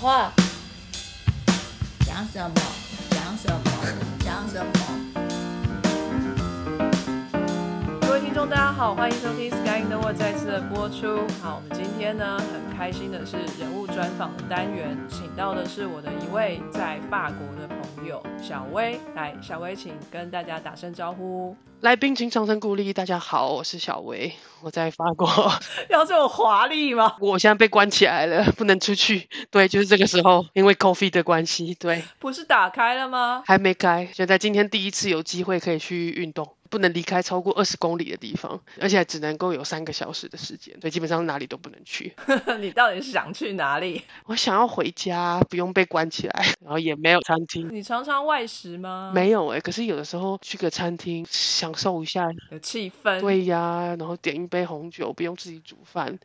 话，讲什么？讲什么？讲什么？各位听众，大家好，欢迎收听《Sky in the World》再次的播出。好，我们今天呢很开心的是人物专访的单元，请到的是我的一位在法国的朋友小薇。来，小薇，请跟大家打声招呼。来宾请掌声鼓励。大家好，我是小薇，我在法国。要这么华丽吗？我现在被关起来了，不能出去。对，就是这个时候，因为 coffee 的关系，对，不是打开了吗？还没开。现在今天第一次有机会可以去运动，不能离开超过二十公里的地方，而且只能够有三个小时的时间，所以基本上哪里都不能去。你到底是想去哪里？我想要回家，不用被关起来，然后也没有餐厅。你常常外食吗？没有哎，可是有的时候去个餐厅，享受一下有气氛。对呀，然后点一杯红酒，不用自己煮饭，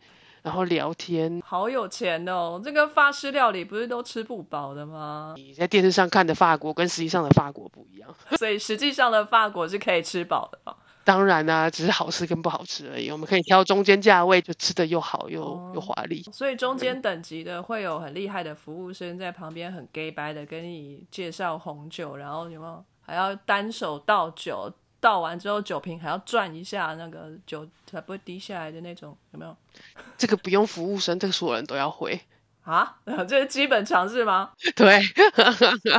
然后聊天。好有钱哦！这个法式料理不是都吃不饱的吗？你在电视上看的法国跟实际上的法国不一样，所以实际上的法国是可以吃饱的嘛？当然啦，只是好吃跟不好吃而已。我们可以挑中间价位，就吃的又好又又华丽。所以中间等级的会有很厉害的服务生在旁边很 gay 白的跟你介绍红酒，然后有没有还要单手倒酒？倒完之后酒瓶还要转一下，那个酒才不会滴下来的那种，有没有？这个不用服务生，这个所有人都要会啊？这是基本常识吗？对，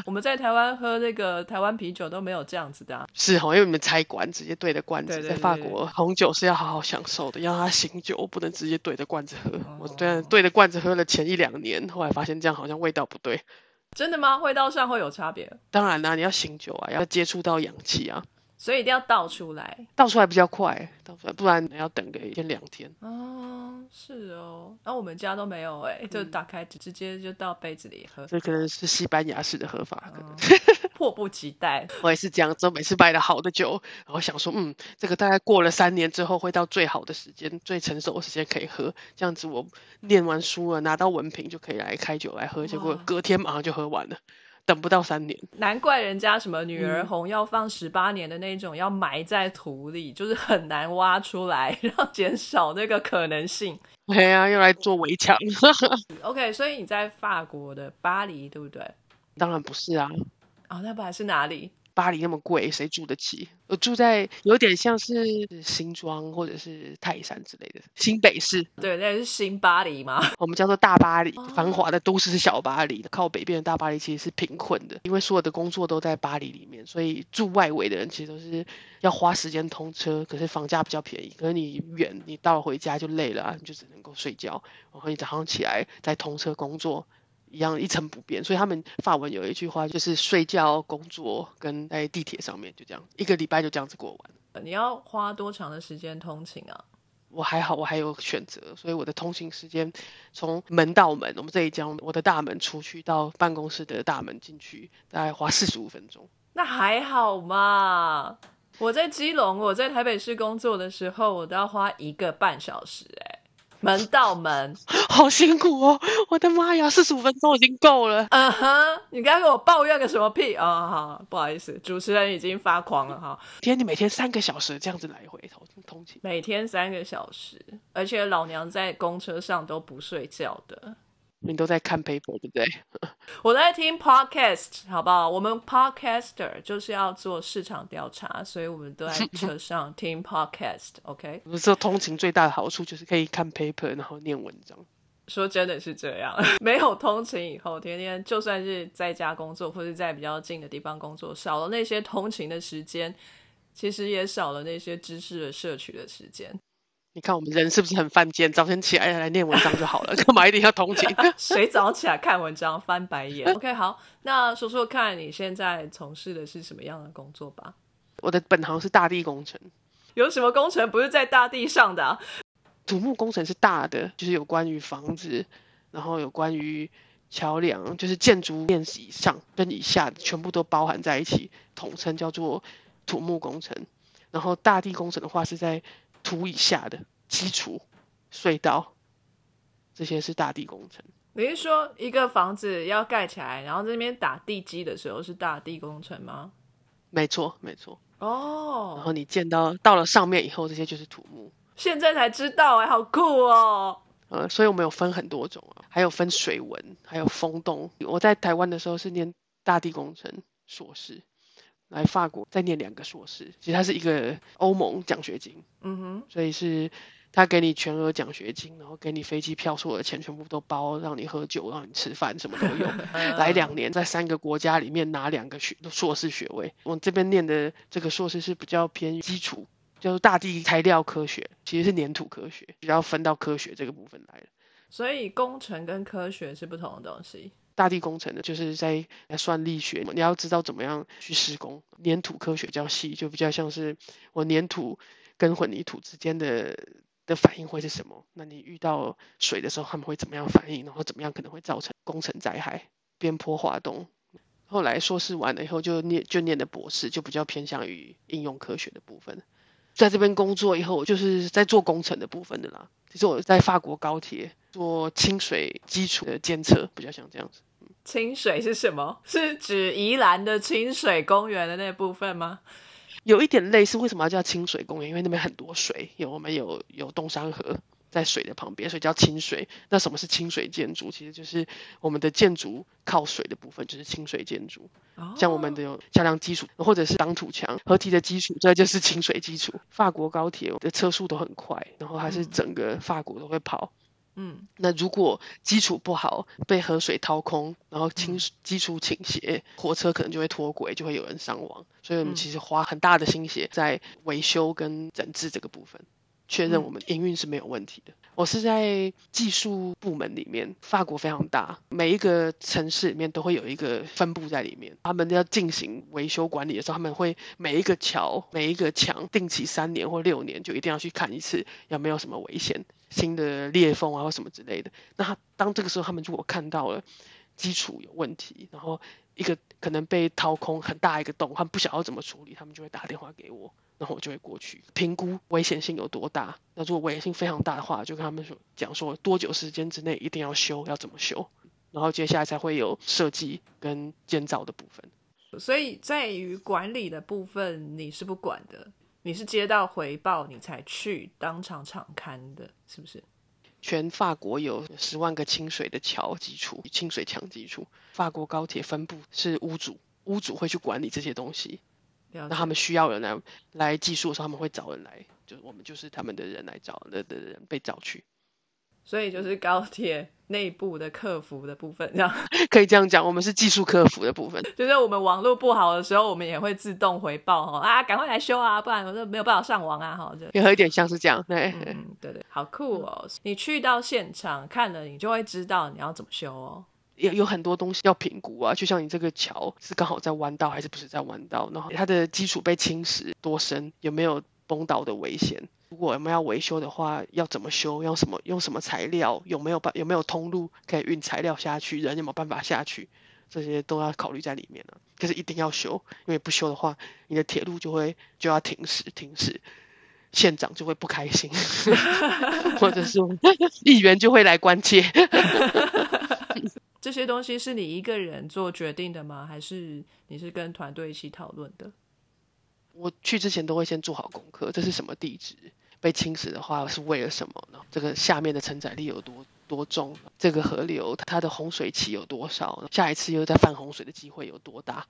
我们在台湾喝那个台湾啤酒都没有这样子的。啊是哦，因为你们拆罐直接对着罐子，在法国红酒是要好好享受的，要它醒酒，不能直接对着罐子喝。我对对着罐子喝了前一两年，后来发现这样好像味道不对。真的吗？味道上会有差别？当然啦，你要醒酒啊，要接触到氧气啊。所以一定要倒出来，倒出来比较快，倒出来不然要等个一天两天。哦，是哦，那我们家都没有哎，就打开直接就倒杯子里喝。这可能是西班牙式的喝法，可能 迫不及待。我也是这样，子，每次买了好的酒，然后想说，嗯，这个大概过了三年之后会到最好的时间、最成熟的时间可以喝，这样子我念完书了拿到文凭就可以来开酒来喝，结果隔天马上就喝完了。等不到三年，难怪人家什么女儿红要放十八年的那种，要埋在土里，就是很难挖出来，然后减少那个可能性。对啊，用来做围墙。OK，所以你在法国的巴黎，对不对？当然不是啊。哦，那不然是哪里？巴黎那么贵，谁住得起？我住在有点像是新庄或者是泰山之类的新北市。对，那是新巴黎吗？我们叫做大巴黎，繁华的都市是小巴黎。靠北边的大巴黎其实是贫困的，因为所有的工作都在巴黎里面，所以住外围的人其实都是要花时间通车，可是房价比较便宜。可是你远，你到了回家就累了，你就只能够睡觉，然后你早上起来再通车工作。一样一成不变，所以他们法文有一句话就是睡觉、工作跟在地铁上面就这样，一个礼拜就这样子过完。你要花多长的时间通勤啊？我还好，我还有选择，所以我的通勤时间从门到门，我们这一家我的大门出去到办公室的大门进去，大概花四十五分钟。那还好嘛，我在基隆，我在台北市工作的时候，我都要花一个半小时，哎。门到门，好辛苦哦！我的妈呀，四十五分钟已经够了。嗯哼，你刚跟我抱怨个什么屁啊？好，不好意思，主持人已经发狂了哈。天，你每天三个小时这样子来回通通勤，每天三个小时，而且老娘在公车上都不睡觉的。你都在看 paper 对不对？我在听 podcast，好不好？我们 podcaster 就是要做市场调查，所以我们都在车 上听 podcast。OK，我说通勤最大的好处就是可以看 paper，然后念文章。说真的是这样，没有通勤以后，天天就算是在家工作或是在比较近的地方工作，少了那些通勤的时间，其实也少了那些知识的摄取的时间。你看我们人是不是很犯贱？早晨起来来念文章就好了，干嘛一定要同情？谁早起来看文章翻白眼？OK，好，那说说看你现在从事的是什么样的工作吧。我的本行是大地工程。有什么工程不是在大地上的？土木工程是大的，就是有关于房子，然后有关于桥梁，就是建筑面积以上跟以下全部都包含在一起，统称叫做土木工程。然后大地工程的话是在土以下的基础隧道，这些是大地工程。你是说一个房子要盖起来，然后这边打地基的时候是大地工程吗？没错，没错。哦。然后你见到到了上面以后，这些就是土木。现在才知道哎，好酷哦！呃，所以我们有分很多种啊，还有分水文，还有风洞。我在台湾的时候是念大地工程硕士，来法国再念两个硕士，其实它是一个欧盟奖学金，嗯哼，所以是他给你全额奖学金，然后给你飞机票，所有的钱全部都包，让你喝酒，让你吃饭，什么都有。来两年，在三个国家里面拿两个学硕士学位。我这边念的这个硕士是比较偏基础，就是大地材料科学，其实是粘土科学，比较分到科学这个部分来了。所以工程跟科学是不同的东西。大地工程的，就是在算力学，你要知道怎么样去施工。粘土科学较细，就比较像是我粘土跟混凝土之间的的反应会是什么？那你遇到水的时候，他们会怎么样反应？然后怎么样可能会造成工程灾害、边坡滑动？后来硕士完了以后，就念就念的博士，就比较偏向于应用科学的部分。在这边工作以后，我就是在做工程的部分的啦。其实我在法国高铁做清水基础的监测，比较像这样子。清水是什么？是指宜兰的清水公园的那部分吗？有一点类似，为什么要叫清水公园？因为那边很多水，有我们有有东山河在水的旁边，所以叫清水。那什么是清水建筑？其实就是我们的建筑靠水的部分，就是清水建筑。像我们的有桥梁基础，或者是挡土墙、合体的基础，这就是清水基础。法国高铁的车速都很快，然后还是整个法国都会跑。嗯，那如果基础不好，被河水掏空，然后倾基础倾斜，火车可能就会脱轨，就会有人伤亡。所以我们其实花很大的心血在维修跟整治这个部分，确认我们营运是没有问题的。我是在技术部门里面，法国非常大，每一个城市里面都会有一个分部在里面。他们要进行维修管理的时候，他们会每一个桥、每一个墙，定期三年或六年就一定要去看一次，有没有什么危险、新的裂缝啊或什么之类的。那他当这个时候，他们如果看到了基础有问题，然后一个可能被掏空很大一个洞，他们不晓得怎么处理，他们就会打电话给我。然后我就会过去评估危险性有多大。那如果危险性非常大的话，就跟他们说讲说多久时间之内一定要修，要怎么修。然后接下来才会有设计跟建造的部分。所以在于管理的部分，你是不管的，你是接到回报你才去当场场勘的，是不是？全法国有十万个清水的桥基础、清水墙基础。法国高铁分部是屋主，屋主会去管理这些东西。那他们需要人来来技术的时候，他们会找人来，就是我们就是他们的人来找的的人被找去，所以就是高铁内部的客服的部分，这样。可以这样讲，我们是技术客服的部分，就是我们网络不好的时候，我们也会自动回报哈啊，赶快来修啊，不然我就没有办法上网啊，哈，就也有一点像是这样，对，嗯，对对，好酷哦！你去到现场看了，你就会知道你要怎么修哦。有有很多东西要评估啊，就像你这个桥是刚好在弯道还是不是在弯道，然后它的基础被侵蚀多深，有没有崩倒的危险？如果我们要维修的话，要怎么修？用什么用什么材料？有没有办有没有通路可以运材料下去？人有没有办法下去？这些都要考虑在里面了。可是一定要修，因为不修的话，你的铁路就会就要停驶停驶，县长就会不开心，或者是议员就会来关切。这些东西是你一个人做决定的吗？还是你是跟团队一起讨论的？我去之前都会先做好功课，这是什么地址？被侵蚀的话是为了什么呢？这个下面的承载力有多多重？这个河流它的洪水期有多少？下一次又在泛洪水的机会有多大？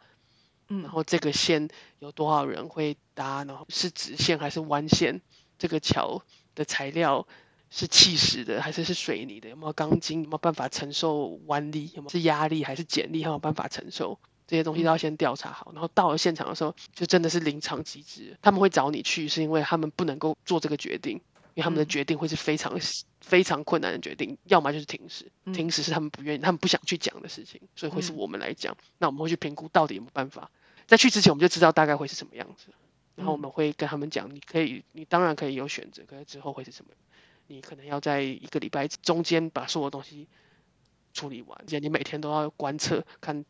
嗯，然后这个线有多少人会搭？然后是直线还是弯线？这个桥的材料。是气石的还是是水泥的？有没有钢筋？有没有办法承受弯力？有没有是压力还是剪力？有没有办法承受？这些东西都要先调查好。然后到了现场的时候，就真的是临场机制。他们会找你去，是因为他们不能够做这个决定，因为他们的决定会是非常非常困难的决定。要么就是停驶，停驶是他们不愿意、他们不想去讲的事情，所以会是我们来讲。那我们会去评估到底有没有办法。在去之前，我们就知道大概会是什么样子。然后我们会跟他们讲，你可以，你当然可以有选择，可是之后会是什么？你可能要在一个礼拜中间把所有东西处理完，而且你每天都要观测看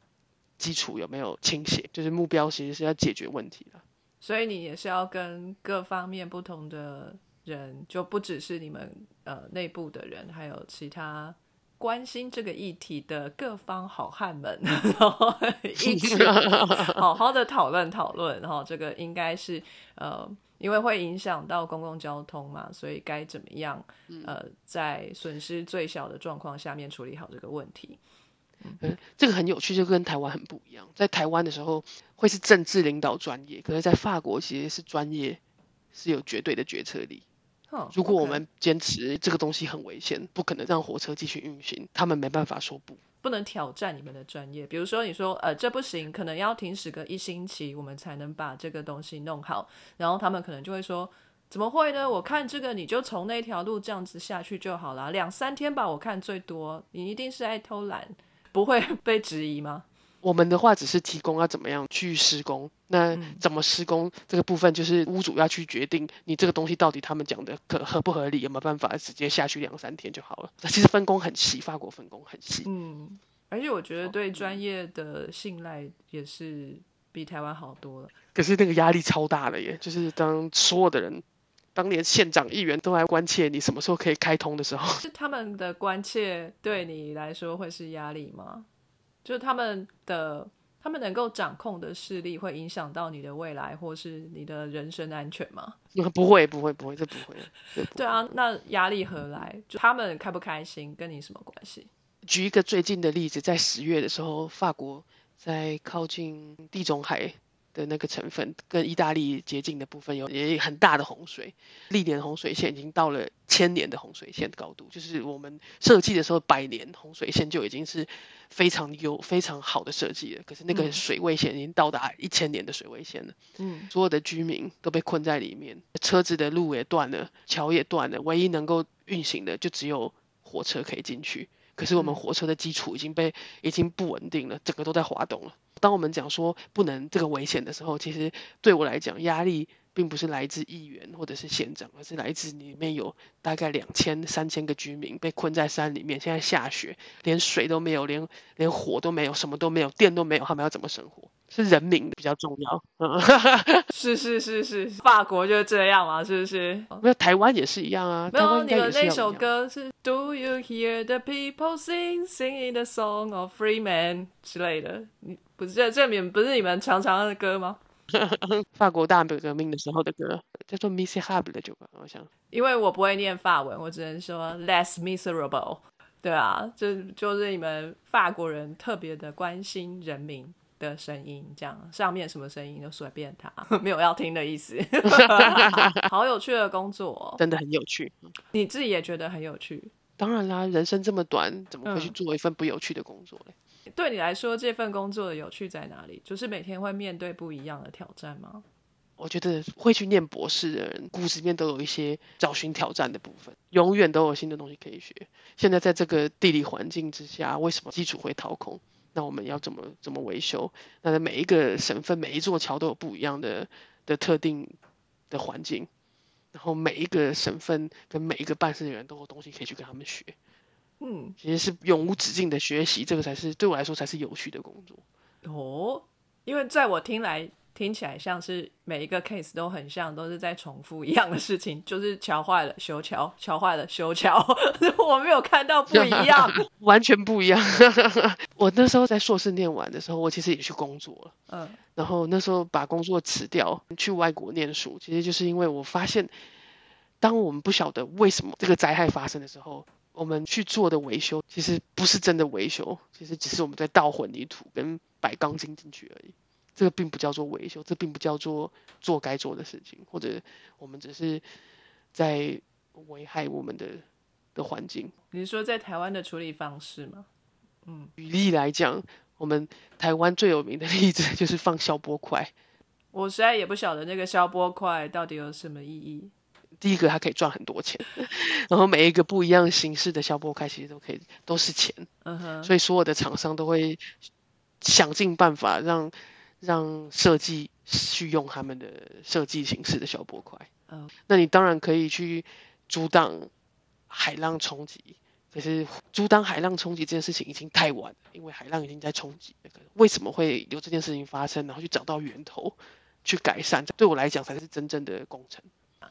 基础有没有倾斜，就是目标其实是要解决问题的。所以你也是要跟各方面不同的人，就不只是你们呃内部的人，还有其他关心这个议题的各方好汉们，然后一起 好好的讨论讨论，然后这个应该是呃，因为会影响到公共交通嘛，所以该怎么样呃，在损失最小的状况下面处理好这个问题。嗯，这个很有趣，就跟台湾很不一样。在台湾的时候会是政治领导专业，可是在法国其实是专业是有绝对的决策力。如果我们坚持这个东西很危险，不可能让火车继续运行，他们没办法说不，不能挑战你们的专业。比如说，你说呃这不行，可能要停驶个一星期，我们才能把这个东西弄好。然后他们可能就会说，怎么会呢？我看这个你就从那条路这样子下去就好了，两三天吧，我看最多。你一定是爱偷懒。不会 被质疑吗？我们的话只是提供要怎么样去施工，那怎么施工这个部分就是屋主要去决定，你这个东西到底他们讲的可合不合理，有没有办法直接下去两三天就好了。其实分工很细，法国分工很细。嗯，而且我觉得对专业的信赖也是比台湾好多了。可是那个压力超大了耶，就是当所有的人。当年县长、议员都来关切你什么时候可以开通的时候，是他们的关切对你来说会是压力吗？就是他们的他们能够掌控的势力会影响到你的未来或是你的人身安全吗？不会，不会，不会，这不会。对啊，那压力何来？就他们开不开心跟你什么关系？举一个最近的例子，在十月的时候，法国在靠近地中海。的那个成分跟意大利接近的部分有也很大的洪水，历年洪水线已经到了千年的洪水线高度，就是我们设计的时候百年洪水线就已经是非常优非常好的设计了，可是那个水位线已经到达一千年的水位线了，嗯，所有的居民都被困在里面，车子的路也断了，桥也断了，唯一能够运行的就只有火车可以进去，可是我们火车的基础已经被已经不稳定了，整个都在滑动了。当我们讲说不能这个危险的时候，其实对我来讲压力并不是来自议员或者是县长，而是来自里面有大概两千三千个居民被困在山里面，现在下雪，连水都没有，连连火都没有，什么都没有，电都没有，他们要怎么生活？是人民比较重要。是是是是，法国就是这样嘛，是不是？没有台湾也是一样啊。没有你们那首歌是 Do you hear the people sing singing the song of free men 之类的？你不是这这名不是你们常常的歌吗？法国大革命的时候的歌叫做 Miserable 的酒吧，好像。因为我不会念法文，我只能说 Less miserable。对啊，就就是你们法国人特别的关心人民。的声音，这样上面什么声音就随便他，没有要听的意思。好有趣的工作，真的很有趣。你自己也觉得很有趣？当然啦，人生这么短，怎么会去做一份不有趣的工作嘞？对你来说，这份工作的有趣在哪里？就是每天会面对不一样的挑战吗？我觉得会去念博士的人，骨子里面都有一些找寻挑战的部分，永远都有新的东西可以学。现在在这个地理环境之下，为什么基础会掏空？那我们要怎么怎么维修？那在每一个省份每一座桥都有不一样的的特定的环境，然后每一个省份跟每一个办事人员都有东西可以去跟他们学。嗯，其实是永无止境的学习，这个才是对我来说才是有趣的工作。哦，因为在我听来。听起来像是每一个 case 都很像，都是在重复一样的事情，就是桥坏了修桥，桥坏了修桥。我没有看到不一样，完全不一样。我那时候在硕士念完的时候，我其实也去工作了。嗯，然后那时候把工作辞掉，去外国念书，其实就是因为我发现，当我们不晓得为什么这个灾害发生的时候，我们去做的维修，其实不是真的维修，其实只是我们在倒混凝土跟摆钢筋进去而已。这个并不叫做维修，这并不叫做做该做的事情，或者我们只是在危害我们的的环境。你是说在台湾的处理方式吗？嗯，举例来讲，我们台湾最有名的例子就是放消波块。我实在也不晓得那个消波块到底有什么意义。第一个，它可以赚很多钱，然后每一个不一样形式的消波块其实都可以都是钱。嗯哼，所以所有的厂商都会想尽办法让。让设计去用他们的设计形式的小波块，嗯，那你当然可以去阻挡海浪冲击，可是阻挡海浪冲击这件事情已经太晚了，因为海浪已经在冲击。为什么会有这件事情发生？然后去找到源头，去改善，对我来讲才是真正的工程。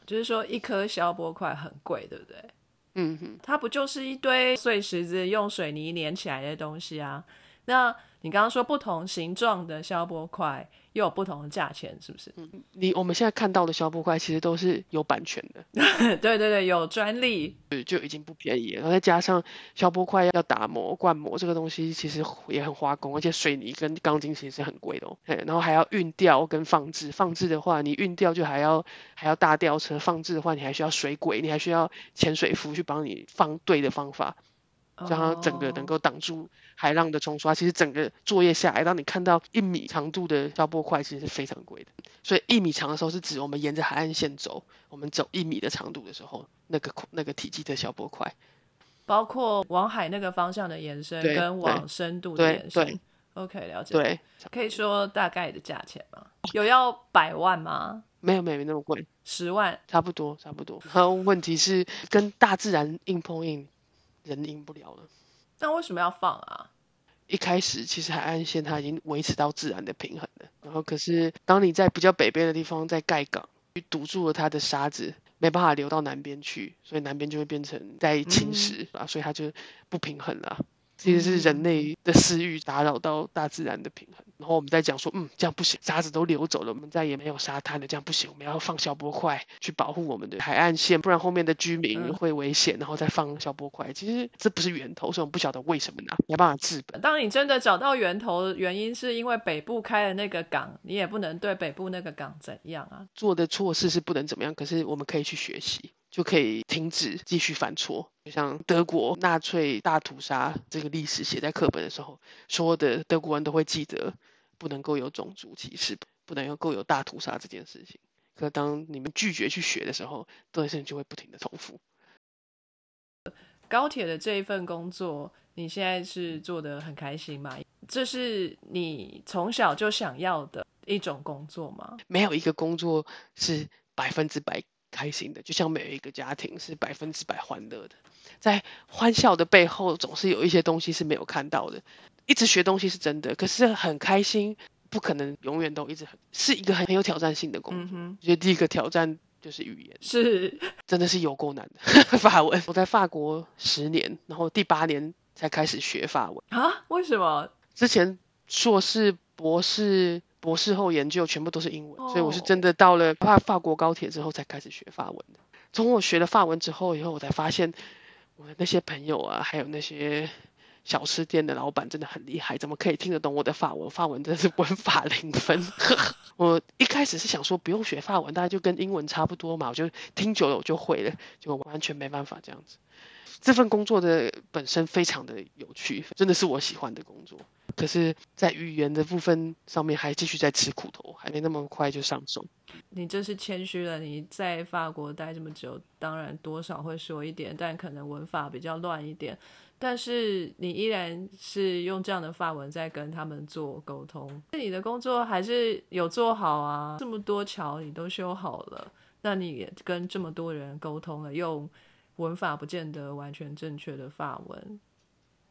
就是说，一颗消波块很贵，对不对？嗯哼，它不就是一堆碎石子用水泥粘起来的东西啊？那你刚刚说不同形状的消波块又有不同的价钱，是不是？嗯你我们现在看到的消波块其实都是有版权的，对对对，有专利。对就已经不便宜了。然后再加上消波块要打磨、灌模这个东西，其实也很花工，而且水泥跟钢筋其实是很贵的哦。嘿然后还要运吊跟放置，放置的话，你运吊就还要还要大吊车，放置的话，你还需要水轨，你还需要潜水服去帮你放对的方法。让它整个能哦够挡住海浪的冲刷。其实整个作业下来，当你看到一米长度的消波块，其实是非常贵的。所以一米长的时候是指我们沿着海岸线走，我们走一米的长度的时候，那个那个体积的消波块。包括往海那个方向的延伸，跟往深度的延伸对。OK，了解。，对，可以说大概的价钱吗？有要百万吗？没有没有没那么贵，十万？差不多差不多。然后问题是跟大自然硬碰硬，人赢不了了。那为什么要放啊？一开始其实海岸线它已经维持到自然的平衡了，然后可是当你在比较北边的地方在盖港，去堵住了它的沙子，没办法流到南边去，所以南边就会变成在侵蚀啊，所以它就不平衡了。其实是人类的私欲打扰到大自然的平衡，然后我们再讲说，嗯，这样不行，沙子都流走了，我们再也没有沙滩了，这样不行，我们要放消波块去保护我们的海岸线，不然后面的居民嗯会危险，然后再放消波块。其实这不是源头，所以我们不晓得为什么呢，没办法治本。当你真的找到源头，原因是因为北部开了那个港，你也不能对北部那个港怎样啊？做的错事是不能怎么样，可是我们可以去学习，就可以停止继续犯错。就像德国纳粹大屠杀这个历史写在课本的时候，所有的德国人都会记得不能够有种族歧视，不能够有大屠杀这件事情。可当你们拒绝去学的时候，这件事情就会不停的重复。高铁的这一份工作，你现在是做的很开心吗？这是你从小就想要的一种工作吗？没有一个工作是百分之百开心的，就像没有一个家庭是百分之百欢乐的。在欢笑的背后，总是有一些东西是没有看到的。一直学东西是真的，可是很开心，不可能永远都一直很是一个很很有挑战性的工作。我觉得第一个挑战就是语言，是真的是有够难的。法文，我在法国十年，然后第八年才开始学法文。啊？为什么？之前硕士、博士、博士后研究全部都是英文，所以我是哦真的到了法法国高铁之后才开始学法文的。从我学了法文之后，以后我才发现，我的那些朋友啊，还有那些小吃店的老板真的很厉害，怎么可以听得懂我的法文？法文真的是文法零分。我一开始是想说不用学法文，大概就跟英文差不多嘛，我就听久了我就会了，结果完全没办法这样子。这份工作的本身非常的有趣，真的是我喜欢的工作。可是，在语言的部分上面还继续在吃苦头，还没那么快就上手。你真是谦虚了。你在法国待这么久，当然多少会说一点，但可能文法比较乱一点。但是你依然是用这样的法文在跟他们做沟通，那你的工作还是有做好啊。这么多桥你都修好了，那你跟这么多人沟通了，用文法不见得完全正确的法文，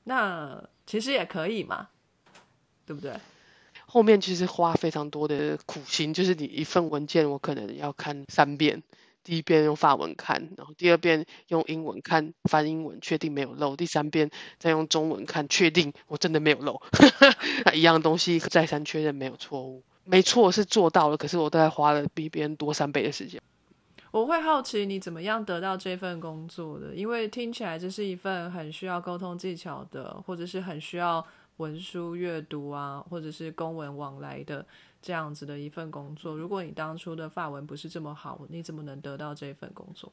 那其实也可以嘛，对不对？后面其实花非常多的苦心，就是你一份文件，我可能要看三遍。第一遍用法文看，然后第二遍用英文看，翻英文确定没有漏，第三遍再用中文看，确定我真的没有漏。一样东西再三确认没有错误，没错是做到了，可是我大概花了比别人多三倍的时间。我会好奇你怎么样得到这份工作的，因为听起来这是一份很需要沟通技巧的，或者是很需要文书阅读啊，或者是公文往来的这样子的一份工作。如果你当初的法文不是这么好，你怎么能得到这份工作？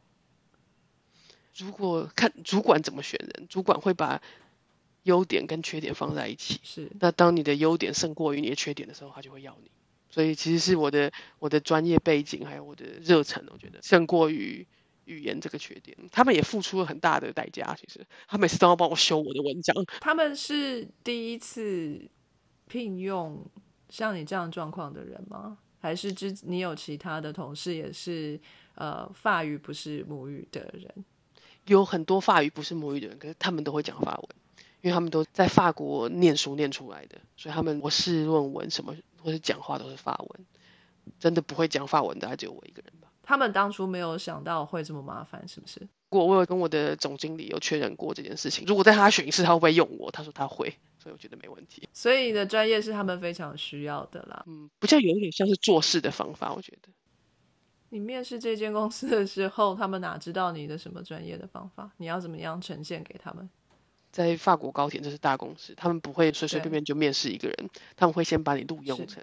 如果看主管怎么选人，主管会把优点跟缺点放在一起。是那当你的优点胜过于你的缺点的时候，他就会要你。所以其实是我的我的专业背景还有我的热忱，我觉得胜过于语言这个缺点。他们也付出了很大的代价，其实他每次都要帮我修我的文章。他们是第一次聘用像你这样状况的人吗？还是之你有其他的同事也是呃法语不是母语的人？有很多法语不是母语的人，可是他们都会讲法文，因为他们都在法国念书念出来的，所以他们博士论文什么或是讲话都是法文。真的不会讲法文的，只有我一个人吧。他们当初没有想到会这么麻烦，是不是？过，我有跟我的总经理有确认过这件事情。如果在他选一次，他会不会用我？他说他会，所以我觉得没问题。所以你的专业是他们非常需要的啦。嗯，比较有一点像是做事的方法，我觉得。你面试这间公司的时候，他们哪知道你的什么专业的方法？你要怎么样呈现给他们？在法国高铁这是大公司，他们不会随随便便就面试一个人，他们会先把你录用成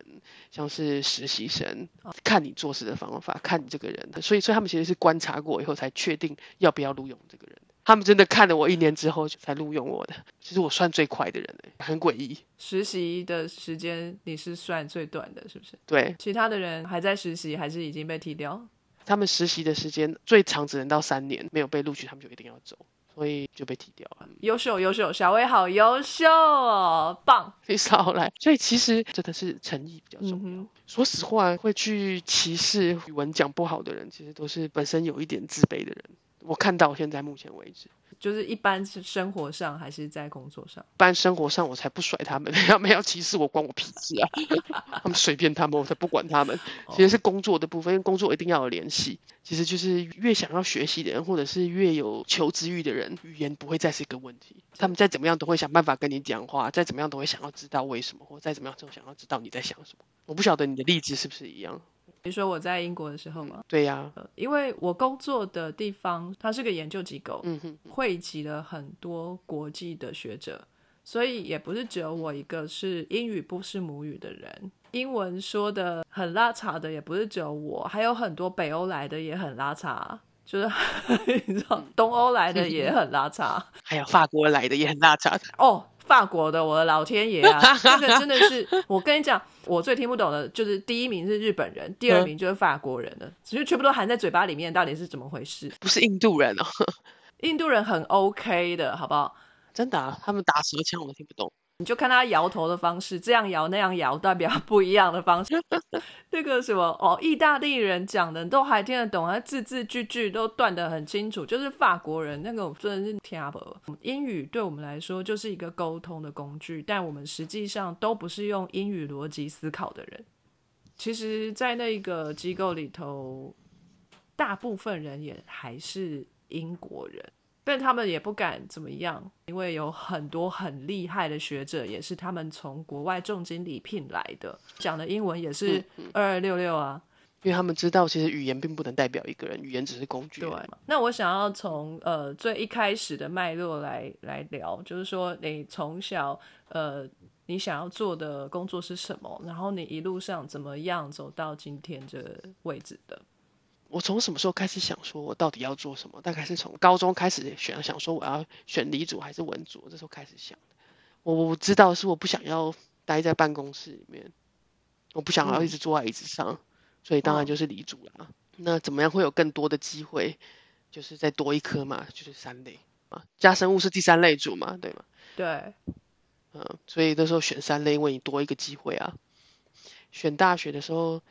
像是实习生，看你做事的方法，看你这个人，所以所以他们其实是观察过以后才确定要不要录用这个人。他们真的看了我一年之后才录用我的，其实我算最快的人嘞，很诡异。实习的时间你是算最短的，是不是？对，其他的人还在实习，还是已经被踢掉？他们实习的时间最长只能到三年，没有被录取，他们就一定要走。所以就被踢掉了。优秀，优秀，小薇好优秀哦，棒！你少来。所以其实真的是诚意比较重要。说实话，会去歧视语文讲不好的人，其实都是本身有一点自卑的人。我看到现在目前为止。就是一般是生活上还是在工作上？一般生活上我才不甩他们，他们要歧视我关我屁事啊！他们随便他们，我才不管他们。其实是工作的部分，因为工作一定要有联系。其实就是越想要学习的人，或者是越有求知欲的人，语言不会再是一个问题。他们再怎么样都会想办法跟你讲话，再怎么样都会想要知道为什么，或再怎么样都想要知道你在想什么。我不晓得你的例子是不是一样。你说我在英国的时候吗？对呀，因为我工作的地方它是个研究机构，嗯哼，汇集了很多国际的学者，所以也不是只有我一个是英语不是母语的人，英文说的很拉碴的也不是只有我，还有很多北欧来的也很拉碴，就是 你知道东欧来的也很拉碴，还有法国来的也很拉碴哦。法国的，我的老天爷啊！这个真的是，我跟你讲，我最听不懂的就是第一名是日本人，第二名就是法国人了，其实全部都含在嘴巴里面，到底是怎么回事？不是印度人哦，印度人很 OK 的，好不好？真的啊，他们打舌枪我都听不懂。你就看他摇头的方式，这样摇那样摇，代表不一样的方式。那个什么哦，意大利人讲的都还听得懂，他字字句句都断得很清楚。就是法国人那个真的是听不懂。英语对我们来说就是一个沟通的工具，但我们实际上都不是用英语逻辑思考的人。其实，在那个机构里头，大部分人也还是英国人。但他们也不敢怎么样，因为有很多很厉害的学者，也是他们从国外重金礼聘来的，讲的英文也是二二六六啊。因为他们知道，其实语言并不能代表一个人，语言只是工具。对。那我想要从呃最一开始的脉络来来聊，就是说你从小呃你想要做的工作是什么，然后你一路上怎么样走到今天这个位置的。我从什么时候开始想说，我到底要做什么？大概是从高中开始选，想说我要选理组还是文组，这时候开始想的。我我知道是我不想要待在办公室里面，我不想要一直坐在椅子上，所以当然就是理组啦。那怎么样会有更多的机会？就是再多一科嘛，就是三类啊，加生物是第三类组嘛，对吗？对，嗯，所以那时候选三类，因为你多一个机会啊。选大学的时候。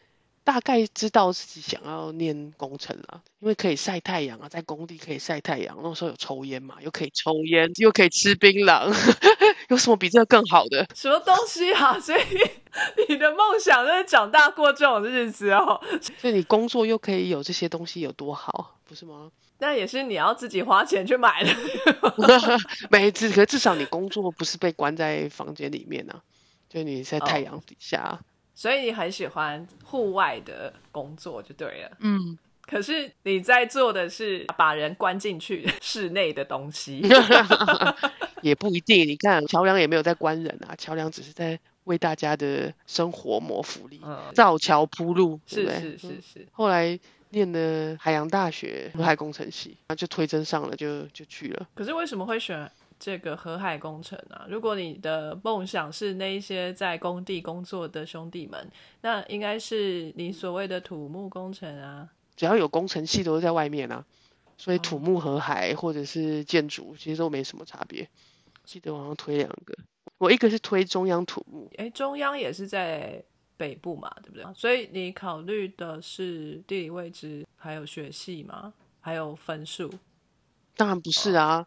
大概知道自己想要念工程了，因为可以晒太阳啊，在工地可以晒太阳。那时候有抽烟嘛，又可以抽烟，又可以吃槟榔，有什么比这个更好的？什么东西啊？所以你的梦想就是长大过这种日子哦。所以你工作又可以有这些东西，有多好，不是吗？那也是你要自己花钱去买的。没至，可至少你工作不是被关在房间里面呢，就你在太阳底下。所以你很喜欢户外的工作就对了，嗯。可是你在做的是把人关进去室内的东西，也不一定。你看桥梁也没有在关人啊，桥梁只是在为大家的生活谋福利，造桥铺路，是是是是。后来念的海洋大学河海工程系，那就推甄上了，就就去了。可是为什么会选？这个河海工程啊，如果你的梦想是那一些在工地工作的兄弟们，那应该是你所谓的土木工程啊。只要有工程系都是在外面啊，所以土木、河海或者是建筑其实都没什么差别。记得往上推两个，我一个是推中央土木，哎，中央也是在北部嘛，对不对？所以你考虑的是地理位置，还有学系吗？还有分数？当然不是啊。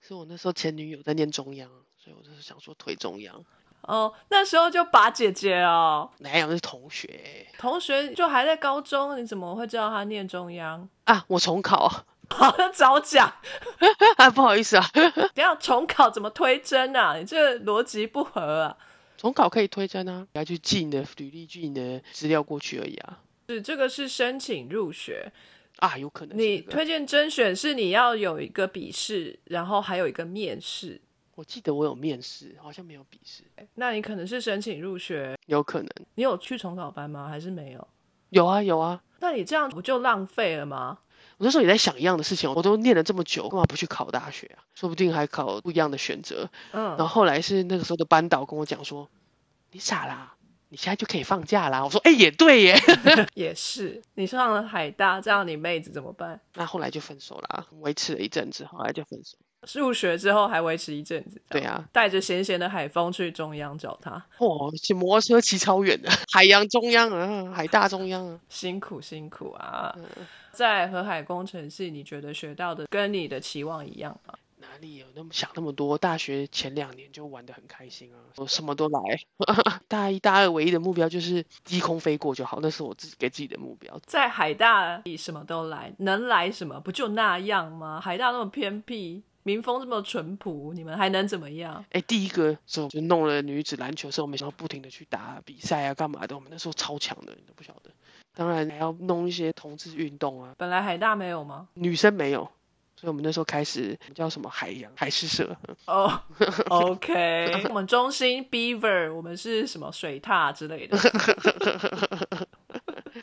是我那时候前女友在念中央，所以我就是想说推中央。哦，那时候就把姐姐哦，哪有是同学？同学就还在高中，你怎么会知道他念中央啊？我重考，好，早讲。啊，不好意思啊，等一下重考怎么推甄啊？你这个逻辑不合啊！重考可以推甄啊，你要去寄你的履历、寄你的资料过去而已啊。是这个是申请入学，啊，有可能你推荐甄选是你要有一个笔试，然后还有一个面试。我记得我有面试，好像没有笔试，那你可能是申请入学，有可能你有去重考班吗？还是没有？有啊有啊。那你这样不就浪费了吗？我那时候也在想一样的事情，我都念了这么久，干嘛不去考大学啊？说不定还考不一样的选择。嗯然后嗯，后来是那个时候的班导跟我讲说：“你傻啦，你现在就可以放假啦。”我说：“哎、也对耶。也是。你上了海大，这样你妹子怎么办？”那后来就分手啦，维持了一阵子，后来就分手。入学之后还维持一阵子，对，啊，带着咸咸的海风去中央找他，哦，骑摩托车骑超远的，海洋中央啊，海大中央啊。辛苦辛苦啊！嗯在河海工程系，你觉得学到的跟你的期望一样吗？哪里有那么想那么多？大学前两年就玩的很开心啊，我什么都来。大一、大二唯一的目标就是低空飞过就好，那是我自己给自己的目标。在海大，你什么都来，能来什么？不就那样吗？海大那么偏僻，民风这么淳朴，你们还能怎么样？哎，第一个时候就弄了女子篮球社，我们想要不停的去打比赛啊，干嘛的？我们那时候超强的，你都不晓得。当然还要弄一些同志运动啊，本来海大没有吗？女生没有，所以我们那时候开始叫什么海洋海事社，嗯 哦、o k 我们中心 Beaver，我们是什么水獭之类的。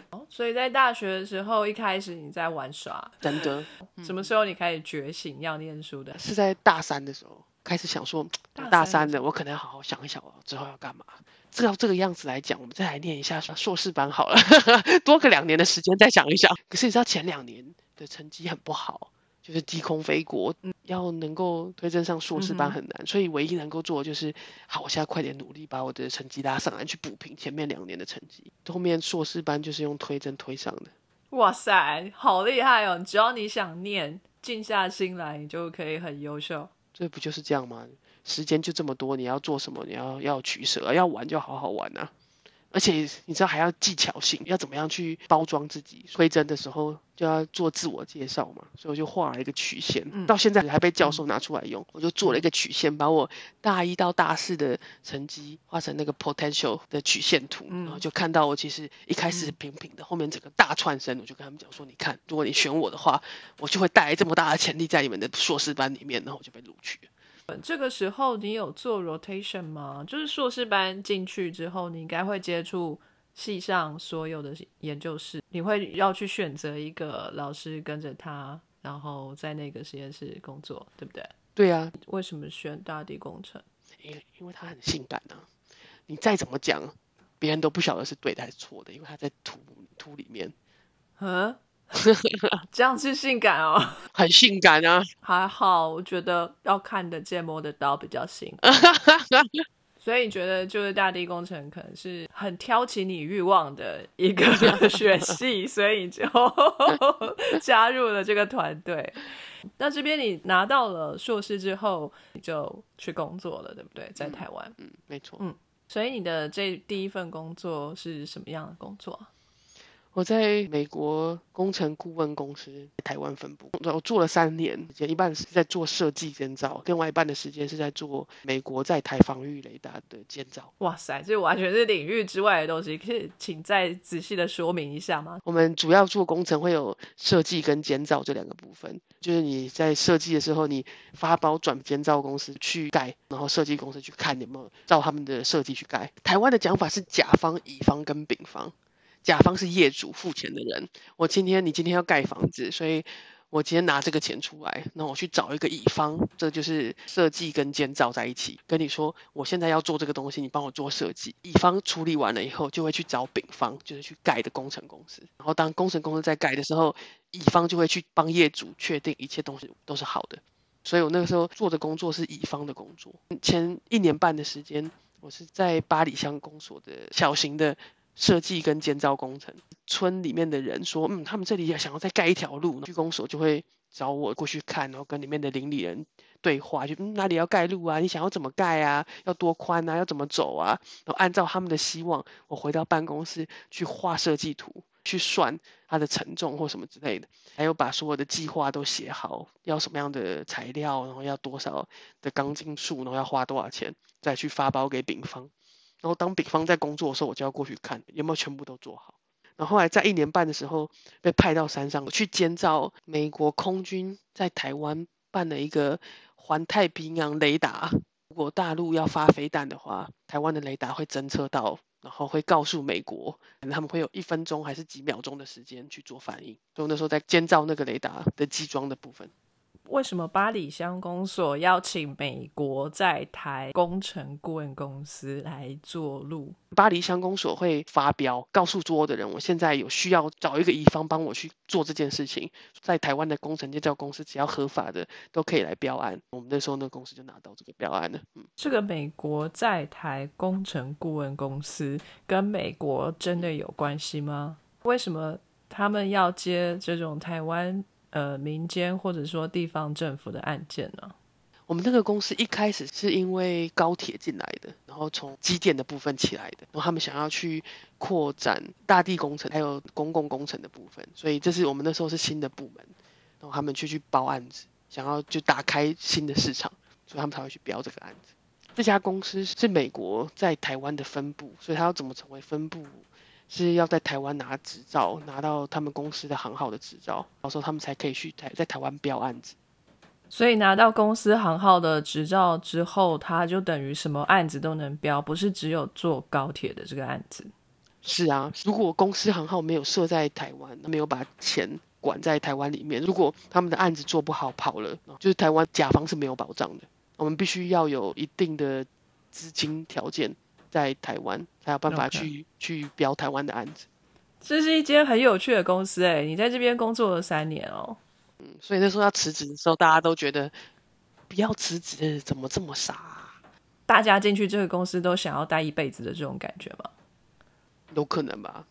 哦所以在大学的时候，一开始你在玩耍，真的什么时候你开始觉醒要念书的？是在大三的时候开始想说，大三的我可能要好好想一想哦，之后要干嘛。照这个样子来讲，我们再来念一下硕士班好了，多个两年的时间再想一想。可是你知道前两年的成绩很不好，就是低空飞过，要能够推甄上硕士班很难，所以唯一能够做的就是，好，我现在快点努力把我的成绩拉上来，去补平前面两年的成绩。后面硕士班就是用推甄推上的。哇塞，好厉害哦！只要你想念，静下心来，你就可以很优秀。这不就是这样吗？时间就这么多，你要做什么？你要要取舍，要玩就好好玩啊！而且你知道还要技巧性，要怎么样去包装自己？推甄的时候就要做自我介绍嘛，所以我就画了一个曲线，嗯到现在还被教授拿出来用。我就做了一个曲线，把我大一到大四的成绩画成那个 potential 的曲线图，嗯然后就看到我其实一开始平平的，后面整个大窜升。我就跟他们讲说，你看，如果你选我的话，我就会带来这么大的潜力在你们的硕士班里面，然后我就被录取了。这个时候你有做 rotation 吗？就是硕士班进去之后，你应该会接触系上所有的研究室，你会要去选择一个老师跟着他，然后在那个实验室工作，对不对？对啊，为什么选大地工程？因为因为他很性感啊，你再怎么讲，别人都不晓得是对的还是错的，因为他在土土里面嗯，这样是性感哦。很性感啊。还好，我觉得要看得见摸得到比较行。所以你觉得就是大地工程可能是很挑起你欲望的一个学系，所以你就 加入了这个团队。那这边你拿到了硕士之后，你就去工作了，对不对？在台湾，嗯，没错。嗯所以你的这第一份工作是什么样的工作啊？我在美国工程顾问公司台湾分部，我做了三年，一半是在做设计建造，另外一半的时间是在做美国在台防御雷达的建造。哇塞，这完全是领域之外的东西，可以请再仔细的说明一下吗？我们主要做工程会有设计跟监造这两个部分，就是你在设计的时候，你发包转监造公司去盖，然后设计公司去看有没有照他们的设计去盖。台湾的讲法是甲方、乙方跟丙方，甲方是业主付钱的人。我今天你今天要盖房子，所以我今天拿这个钱出来，那我去找一个乙方，这就是设计跟建造在一起，跟你说我现在要做这个东西，你帮我做设计。乙方处理完了以后，就会去找丙方，就是去盖的工程公司。然后当工程公司在盖的时候，乙方就会去帮业主确定一切东西都是好的。所以我那个时候做的工作是乙方的工作。前一年半的时间，我是在八里乡公所的小型的设计跟建造工程。村里面的人说，嗯，他们这里也想要再盖一条路，区公所就会找我过去看，然后跟里面的邻里人对话，就、嗯、哪里要盖路啊？你想要怎么盖啊？要多宽啊？要怎么走啊？然后按照他们的希望，我回到办公室去画设计图，去算它的承重或什么之类的，还有把所有的计划都写好，要什么样的材料，然后要多少的钢筋数，然后要花多少钱，再去发包给丙方。然后当丙方在工作的时候，我就要过去看有没有全部都做好。然后后来在一年半的时候被派到山上去监造美国空军在台湾办了一个环太平洋雷达。如果大陆要发飞弹的话，台湾的雷达会侦测到，然后会告诉美国，可能他们会有一分钟还是几秒钟的时间去做反应。所以那时候在建造那个雷达的机装的部分。为什么巴黎乡公所邀请美国在台工程顾问公司来做路？巴黎乡公所会发标，告诉所有的人，我现在有需要找一个乙方帮我去做这件事情。在台湾的工程建造公司，只要合法的都可以来标案。我们那时候那公司就拿到这个标案了。嗯，这个美国在台工程顾问公司跟美国真的有关系吗？为什么他们要接这种台湾？呃，民间或者说地方政府的案件呢？我们这个公司一开始是因为高铁进来的，然后从基建的部分起来的，然后他们想要去扩展大地工程还有公共工程的部分，所以这是我们那时候是新的部门，然后他们去去包案子，想要就打开新的市场，所以他们才会去标这个案子。这家公司是美国在台湾的分部，所以他要怎么成为分部？是要在台湾拿执照，拿到他们公司的行号的执照，到时候他们才可以去台在台湾标案子。所以拿到公司行号的执照之后，他就等于什么案子都能标，不是只有坐高铁的这个案子。是啊，如果公司行号没有设在台湾，没有把钱管在台湾里面，如果他们的案子做不好跑了，就是台湾甲方是没有保障的。我们必须要有一定的资金条件。在台湾才有办法去去标台湾的案子。这是一间很有趣的公司哎，你在这边工作了三年哦。嗯，所以那时候要辞职的时候，大家都觉得不要辞职，怎么这么傻？大家进去这个公司都想要待一辈子的这种感觉吗？有可能吧，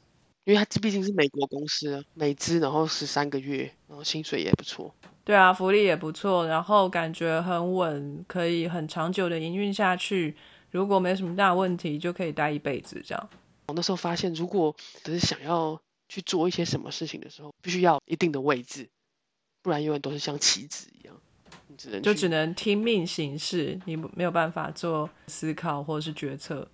因为它毕竟是美国公司，美资，然后十三个月，然后薪水也不错。对啊，福利也不错，然后感觉很稳，可以很长久的营运下去。如果没什么大问题，就可以待一辈子这样。我那时候发现，如果只是想要去做一些什么事情的时候，必须要一定的位置，不然永远都是像棋子一样，你只能就只能听命行事，你没有办法做思考或者是决策。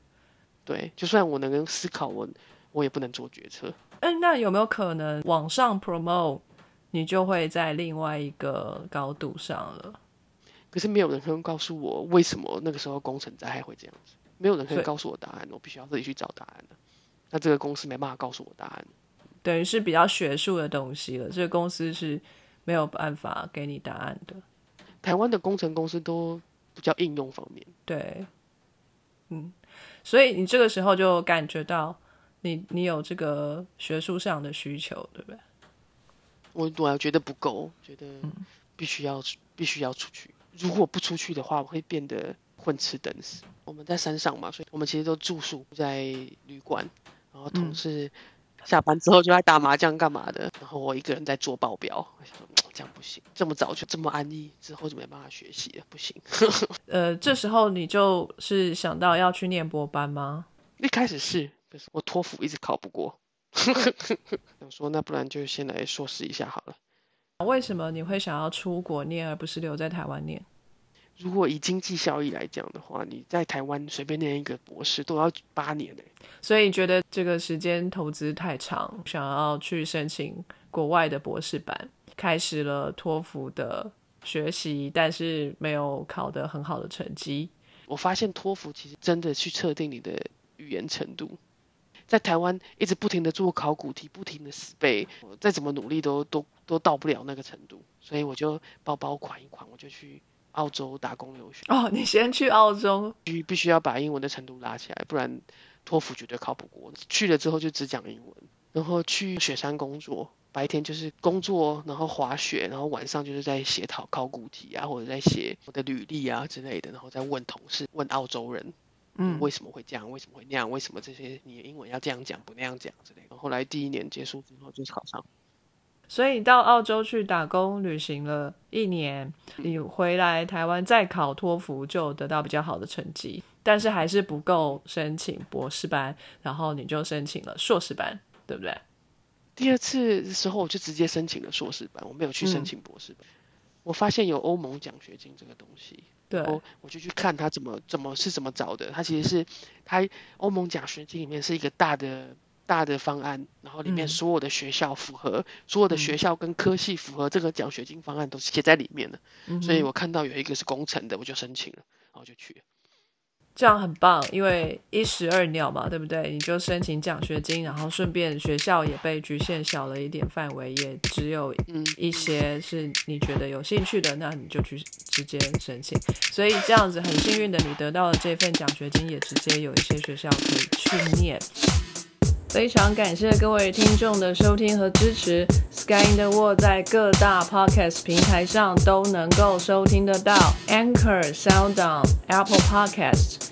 对，就算我能思考，我我也不能做决策。嗯，那有没有可能往上 promote，你就会在另外一个高度上了？可是没有人可以告诉我为什么那个时候工程灾害会这样子，没有人可以告诉我答案，我必须要自己去找答案的。那这个公司没办法告诉我答案，等于是比较学术的东西了。这个公司是没有办法给你答案的。台湾的工程公司都比较应用方面，对，嗯，所以你这个时候就感觉到你你有这个学术上的需求，对不对？我我觉得不够，觉得必须要必须要出去。如果不出去的话，我会变得混吃等死。我们在山上嘛，所以我们其实都住宿在旅馆，然后同事下班之后就在打麻将干嘛的，然后我一个人在做报表。我想说这样不行，这么早就这么安逸，之后就没办法学习了，不行。呃，这时候你就是想到要去念博班吗？一开始是，可是我托福一直考不过，想说那不然就先来硕士一下好了。为什么你会想要出国念，而不是留在台湾念？如果以经济效益来讲的话，你在台湾随便念一个博士都要八年嘞。所以觉得这个时间投资太长，想要去申请国外的博士班，开始了托福的学习，但是没有考得很好的成绩。我发现托福其实真的去测定你的语言程度。在台湾一直不停的做考古题，不停的死背，再怎么努力都都都到不了那个程度，所以我就包包款一款，我就去澳洲打工留学。哦，你先去澳洲，必必须要把英文的程度拉起来，不然托福绝对考不过。去了之后就只讲英文，然后去雪山工作，白天就是工作，然后滑雪，然后晚上就是在写考考古题啊，或者在写我的履历啊之类的，然后再问同事，问澳洲人。嗯，为什么会这样？为什么会那样？为什么这些你的英文要这样讲，不那样讲之类的？后来第一年结束之后就考上。所以你到澳洲去打工旅行了一年，你回来台湾再考托福就得到比较好的成绩，但是还是不够申请博士班，然后你就申请了硕士班，对不对？第二次的时候我就直接申请了硕士班，我没有去申嗯请博士班。我发现有欧盟奖学金这个东西，对，我我就去看他怎么怎么是怎么找的。他其实是他欧盟奖学金里面是一个大的大的方案，然后里面嗯所有的学校符合、所有的学校跟科系符合这个奖学金方案都是写在里面的。嗯所以我看到有一个是工程的，我就申请了，然后就去了。这样很棒，因为一石二鸟嘛，对不对？你就申请奖学金，然后顺便学校也被局限小了一点范围，也只有嗯，一些是你觉得有兴趣的，那你就去直接申请。所以这样子很幸运的，你得到了这份奖学金，也直接有一些学校可以去念。非常感谢各位听众的收听和支持。Sky in the World 在各大 Podcast 平台上都能够收听得到，Anchor、SoundOn、Apple Podcast